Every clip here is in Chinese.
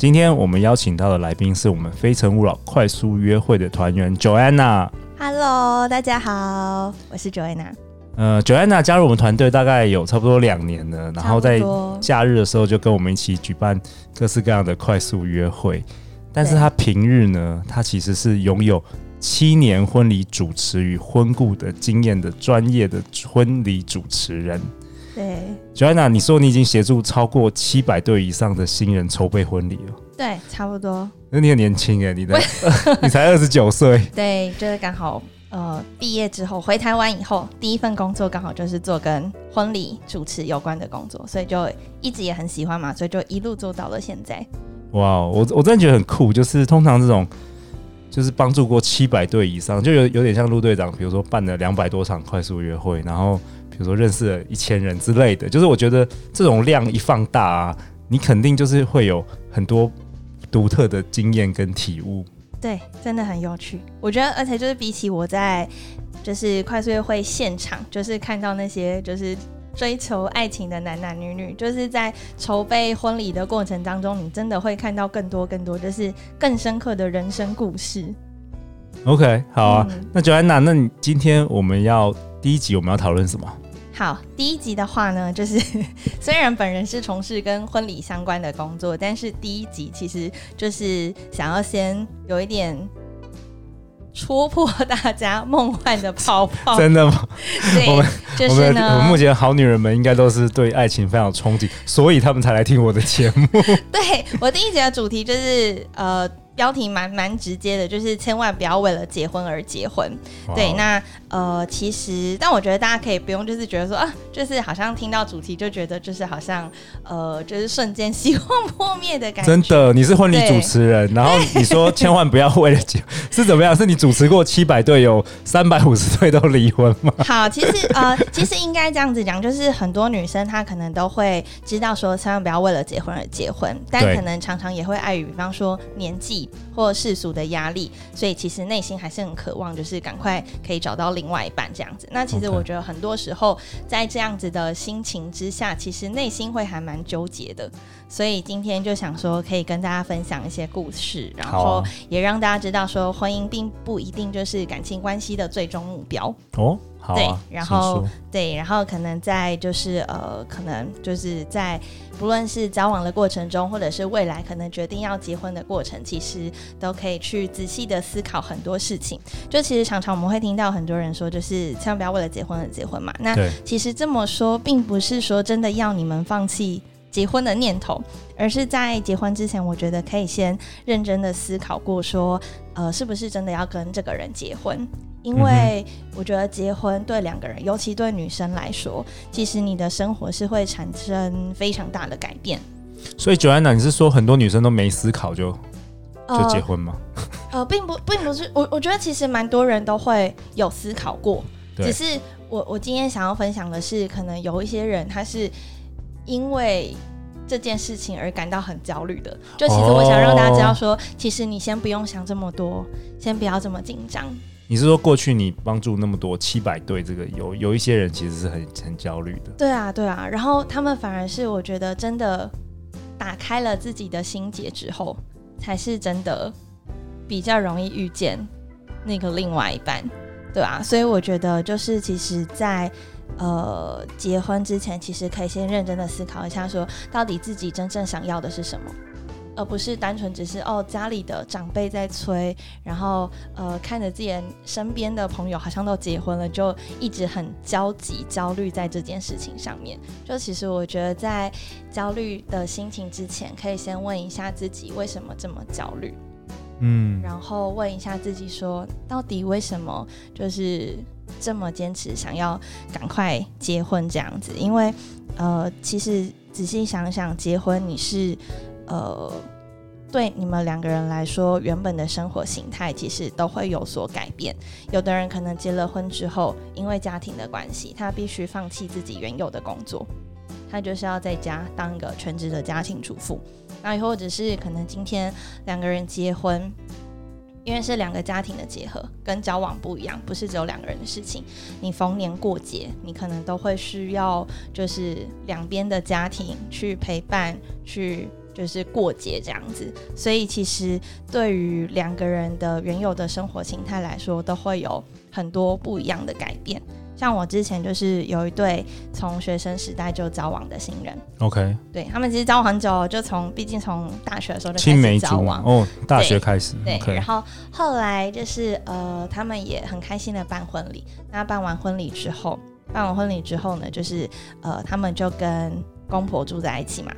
今天我们邀请到的来宾是我们非诚勿扰快速约会的团员 Joanna。Hello，大家好，我是 Joanna。呃，Joanna 加入我们团队大概有差不多两年了，然后在假日的时候就跟我们一起举办各式各样的快速约会。但是她平日呢，她其实是拥有七年婚礼主持与婚顾的经验的专业的婚礼主持人。对，Joanna，你说你已经协助超过七百对以上的新人筹备婚礼了？对，差不多。那你很年轻哎，你的 你才二十九岁。对，就是刚好呃毕业之后回台湾以后，第一份工作刚好就是做跟婚礼主持有关的工作，所以就一直也很喜欢嘛，所以就一路做到了现在。哇，我我真的觉得很酷，就是通常这种就是帮助过七百对以上，就有有点像陆队长，比如说办了两百多场快速约会，然后比如说认识了一千人之类的，就是我觉得这种量一放大啊，你肯定就是会有很多。独特的经验跟体悟，对，真的很有趣。我觉得，而且就是比起我在就是快速约会现场，就是看到那些就是追求爱情的男男女女，就是在筹备婚礼的过程当中，你真的会看到更多更多，就是更深刻的人生故事。OK，好啊。嗯、那 Joanna，那你今天我们要第一集我们要讨论什么？好，第一集的话呢，就是 虽然本人是从事跟婚礼相关的工作，但是第一集其实就是想要先有一点戳破大家梦幻的泡泡。真的吗？对，我们就是呢，我们目前好女人们应该都是对爱情非常有憧憬，所以他们才来听我的节目。对，我第一集的主题就是呃。标题蛮蛮直接的，就是千万不要为了结婚而结婚。Wow. 对，那呃，其实，但我觉得大家可以不用，就是觉得说啊，就是好像听到主题就觉得就是好像呃，就是瞬间希望破灭的感觉。真的，你是婚礼主持人，然后你说千万不要为了结，是怎么样？是你主持过 七百对，有三百五十对都离婚吗？好，其实呃，其实应该这样子讲，就是很多女生她可能都会知道说，千万不要为了结婚而结婚，但可能常常也会碍于，比方说年纪。或世俗的压力，所以其实内心还是很渴望，就是赶快可以找到另外一半这样子。那其实我觉得很多时候在这样子的心情之下，其实内心会还蛮纠结的。所以今天就想说，可以跟大家分享一些故事，然后也让大家知道说，婚姻并不一定就是感情关系的最终目标哦。好啊，对，然后对，然后可能在就是呃，可能就是在不论是交往的过程中，或者是未来可能决定要结婚的过程，其实都可以去仔细的思考很多事情。就其实常常我们会听到很多人说，就是千万不要为了结婚而结婚嘛。那其实这么说，并不是说真的要你们放弃结婚的念头，而是在结婚之前，我觉得可以先认真的思考过，说呃，是不是真的要跟这个人结婚。因为我觉得结婚对两个人，尤其对女生来说，其实你的生活是会产生非常大的改变。所以，Joanna，你是说很多女生都没思考就就结婚吗？呃，呃，并不，并不是。我我觉得其实蛮多人都会有思考过，只是我我今天想要分享的是，可能有一些人他是因为这件事情而感到很焦虑的。就其实我想让大家知道说，其实你先不用想这么多，先不要这么紧张。你是说过去你帮助那么多七百对，这个有有一些人其实是很很焦虑的。对啊，对啊，然后他们反而是我觉得真的打开了自己的心结之后，才是真的比较容易遇见那个另外一半，对啊，所以我觉得就是其实在，在呃结婚之前，其实可以先认真的思考一下，说到底自己真正想要的是什么。而不是单纯只是哦，家里的长辈在催，然后呃，看着自己身边的朋友好像都结婚了，就一直很焦急、焦虑在这件事情上面。就其实我觉得，在焦虑的心情之前，可以先问一下自己为什么这么焦虑，嗯，然后问一下自己说，到底为什么就是这么坚持想要赶快结婚这样子？因为呃，其实仔细想想，结婚你是。呃，对你们两个人来说，原本的生活形态其实都会有所改变。有的人可能结了婚之后，因为家庭的关系，他必须放弃自己原有的工作，他就是要在家当一个全职的家庭主妇。那或者是可能今天两个人结婚。因为是两个家庭的结合，跟交往不一样，不是只有两个人的事情。你逢年过节，你可能都会需要，就是两边的家庭去陪伴，去就是过节这样子。所以其实对于两个人的原有的生活形态来说，都会有很多不一样的改变。像我之前就是有一对从学生时代就交往的新人，OK，对他们其实交往很久，就从毕竟从大学的时候就开始交往哦，大学开始对，然后后来就是呃，他们也很开心的办婚礼。那办完婚礼之后，办完婚礼之后呢，就是呃，他们就跟公婆住在一起嘛。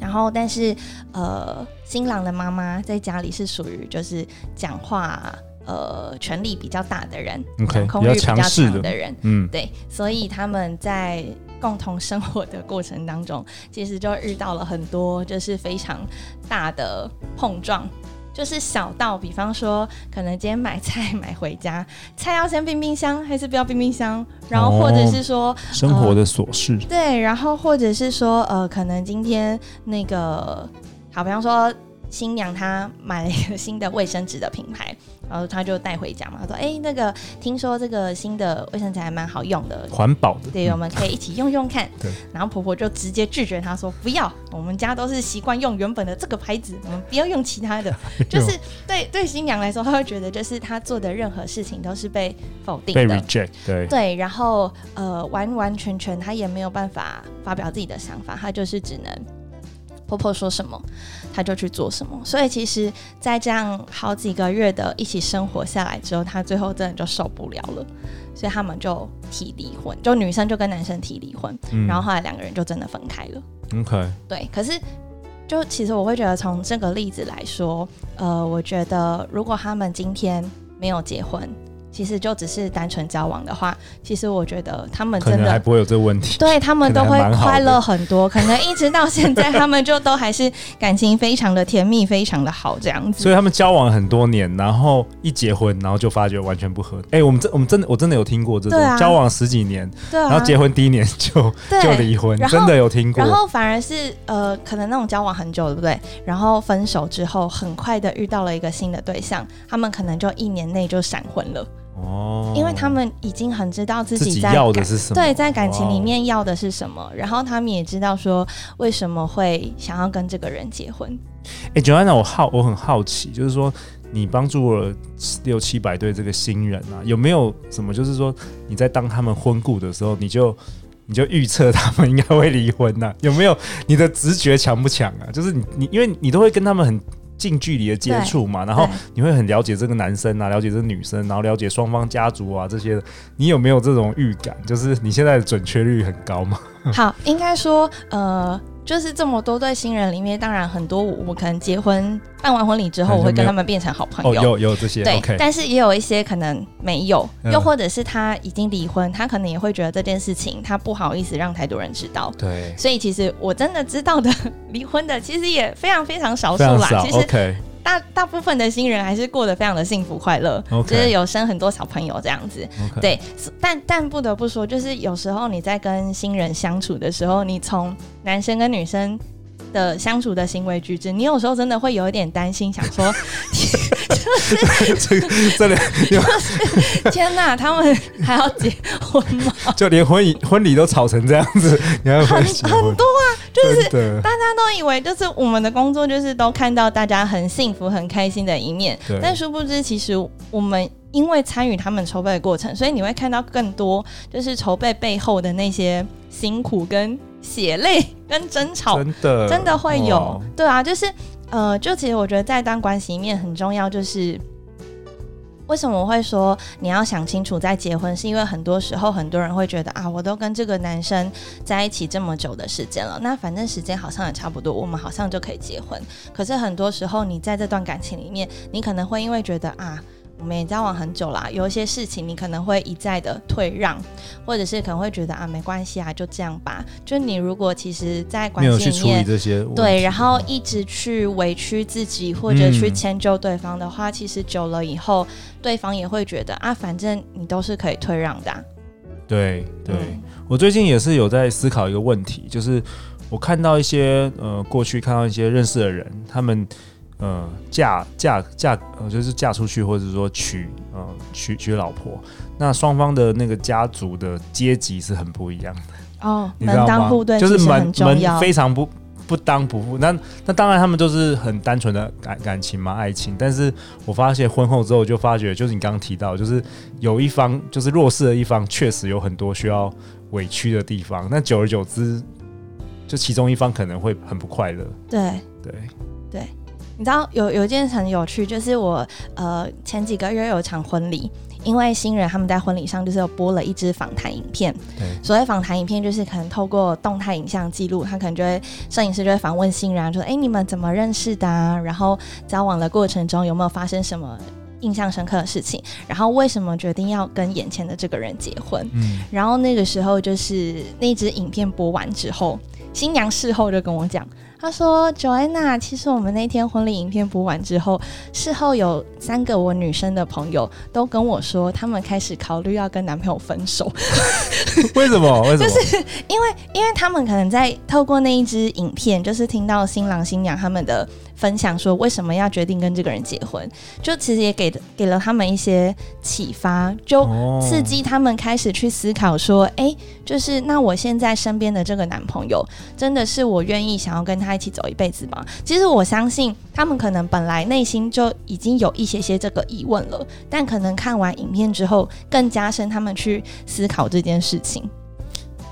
然后，但是呃，新郎的妈妈在家里是属于就是讲话。呃，权力比较大的人，okay, 控欲比较强的，的人，嗯，对，所以他们在共同生活的过程当中，其实就遇到了很多就是非常大的碰撞，就是小到比方说，可能今天买菜 买回家，菜要先冰冰箱还是不要冰冰箱，然后或者是说、哦、生活的琐事、呃，对，然后或者是说，呃，可能今天那个，好，比方说。新娘她买了一个新的卫生纸的品牌，然后他就带回家嘛。他说：“哎、欸，那个听说这个新的卫生纸还蛮好用的，环保的，对，我们可以一起用用看。”对。然后婆婆就直接拒绝他说：“不要，我们家都是习惯用原本的这个牌子，我们不要用其他的。”就是对对新娘来说，她会觉得就是她做的任何事情都是被否定的，被 reject。对对，然后呃，完完全全她也没有办法发表自己的想法，她就是只能。婆婆说什么，他就去做什么。所以其实，在这样好几个月的一起生活下来之后，他最后真的就受不了了，所以他们就提离婚。就女生就跟男生提离婚，嗯，然后后来两个人就真的分开了。OK，对。可是，就其实我会觉得，从这个例子来说，呃，我觉得如果他们今天没有结婚。其实就只是单纯交往的话，其实我觉得他们真的还不会有这个问题，对他们都会快乐很多。可能一直到现在，他们就都还是感情非常的甜蜜，非常的好这样子。所以他们交往很多年，然后一结婚，然后就发觉完全不合。哎、欸，我们真我们真的我真的有听过这种、啊、交往十几年，对、啊，然后结婚第一年就就离婚，真的有听过。然后反而是呃，可能那种交往很久，对不对？然后分手之后，很快的遇到了一个新的对象，他们可能就一年内就闪婚了。哦，因为他们已经很知道自己在要的是什么，对，在感情里面要的是什么，然后他们也知道说为什么会想要跟这个人结婚。哎，Joanna，我好，我很好奇，就是说你帮助了六七百对这个新人啊，有没有什么，就是说你在当他们婚顾的时候，你就你就预测他们应该会离婚呢？有没有你的直觉强不强啊？就是你你，因为你都会跟他们很。近距离的接触嘛，然后你会很了解这个男生啊，了解这个女生，然后了解双方家族啊这些。你有没有这种预感？就是你现在的准确率很高吗？好，应该说，呃。就是这么多对新人里面，当然很多我，我可能结婚办完婚礼之后，我会跟他们变成好朋友。哦、有有这些对，okay. 但是也有一些可能没有，又或者是他已经离婚，他可能也会觉得这件事情他不好意思让太多人知道。对，所以其实我真的知道的 离婚的，其实也非常非常少数啦。其实。Okay. 大大部分的新人还是过得非常的幸福快乐.就是有生很多小朋友这样子。对，但但不得不说，就是有时候你在跟新人相处的时候，你从男生跟女生的相处的行为举止，你有时候真的会有一点担心，想说，就是 这里，就是天哪，他们还要结婚吗？就连婚礼婚礼都吵成这样子，你还很很多啊，就是大家都以为就是我们的工作就是都看到大家很幸福很开心的一面，但殊不知其实我们因为参与他们筹备的过程，所以你会看到更多就是筹备背后的那些辛苦跟。血泪跟争吵，真的。真的会有，对啊，就是呃，就其实我觉得在一段关系里面很重要，就是为什么我会说你要想清楚再结婚，是因为很多时候很多人会觉得啊，我都跟这个男生在一起这么久的时间了，那反正时间好像也差不多，我们好像就可以结婚。可是很多时候你在这段感情里面，你可能会因为觉得啊。我们也交往很久啦，有一些事情你可能会一再的退让，或者是可能会觉得啊没关系啊，就这样吧。就你如果其实在关系里面，没有去处理这些对，然后一直去委屈自己或者去迁就对方的话，嗯、其实久了以后，对方也会觉得啊，反正你都是可以退让的、啊。对对、嗯，我最近也是有在思考一个问题，就是我看到一些呃过去看到一些认识的人，他们。呃，嫁嫁嫁，呃，就是嫁出去，或者说娶呃娶娶老婆，那双方的那个家族的阶级是很不一样的哦。门当户对就是门门非常不不当不付。那那当然他们都是很单纯的感感情嘛，爱情。但是我发现婚后之后就发觉，就是你刚刚提到，就是有一方就是弱势的一方，确实有很多需要委屈的地方。那久而久之，就其中一方可能会很不快乐。对对对。你知道有有一件很有趣，就是我呃前几个月有一场婚礼，因为新人他们在婚礼上就是有播了一支访谈影片。对，所谓访谈影片就是可能透过动态影像记录，他可能就会摄影师就会访问新人，说：“哎，你们怎么认识的啊？然后交往的过程中有没有发生什么印象深刻的事情？然后为什么决定要跟眼前的这个人结婚？”嗯，然后那个时候就是那支影片播完之后，新娘事后就跟我讲。他说：“Joanna，其实我们那天婚礼影片播完之后，事后有三个我女生的朋友都跟我说，他们开始考虑要跟男朋友分手。为什么？为什么？就是因为，因为他们可能在透过那一支影片，就是听到新郎新娘他们的。”分享说为什么要决定跟这个人结婚，就其实也给给了他们一些启发，就刺激他们开始去思考说，哎、欸，就是那我现在身边的这个男朋友，真的是我愿意想要跟他一起走一辈子吗？其实我相信他们可能本来内心就已经有一些些这个疑问了，但可能看完影片之后，更加深他们去思考这件事情。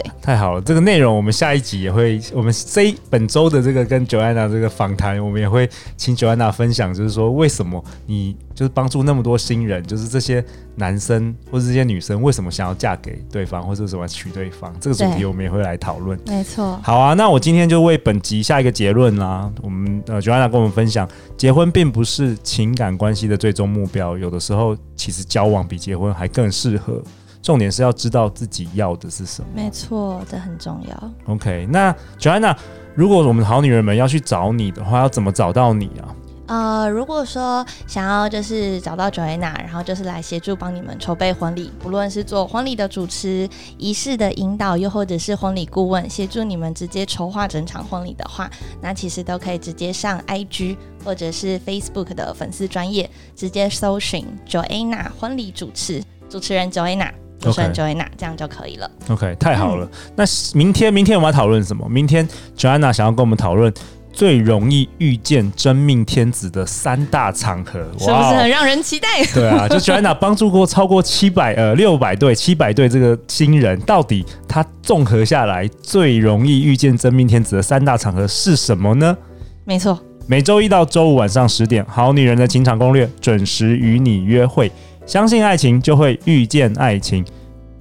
对，太好了，这个内容我们下一集也会，我们这本周的这个跟 Joanna 这个访谈，我们也会请 Joanna 分享，就是说为什么你就是帮助那么多新人，就是这些男生或者这些女生为什么想要嫁给对方，或者什么娶对方，这个主题我们也会来讨论。没错。好啊，那我今天就为本集下一个结论啦。我们呃 Joanna 跟我们分享，结婚并不是情感关系的最终目标，有的时候其实交往比结婚还更适合。重点是要知道自己要的是什么。没错，这很重要。OK，那 Joanna，如果我们好女人们要去找你的话，要怎么找到你啊？呃，如果说想要就是找到 Joanna，然后就是来协助帮你们筹备婚礼，不论是做婚礼的主持、仪式的引导，又或者是婚礼顾问，协助你们直接筹划整场婚礼的话，那其实都可以直接上 IG 或者是 Facebook 的粉丝专业，直接搜寻 Joanna 婚礼主持，主持人 Joanna。就算 Joanna 这样就可以了。OK，太好了。嗯、那明天，明天我们要讨论什么？明天 Joanna 想要跟我们讨论最容易遇见真命天子的三大场合，是不是很让人期待？对啊，就 Joanna 帮助过超过七百呃六百对七百对这个新人，到底他综合下来最容易遇见真命天子的三大场合是什么呢？没错，每周一到周五晚上十点，《好女人的情场攻略》准时与你约会。相信爱情，就会遇见爱情。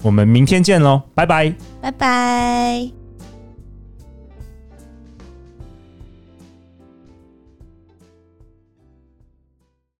我们明天见喽，拜拜，拜拜。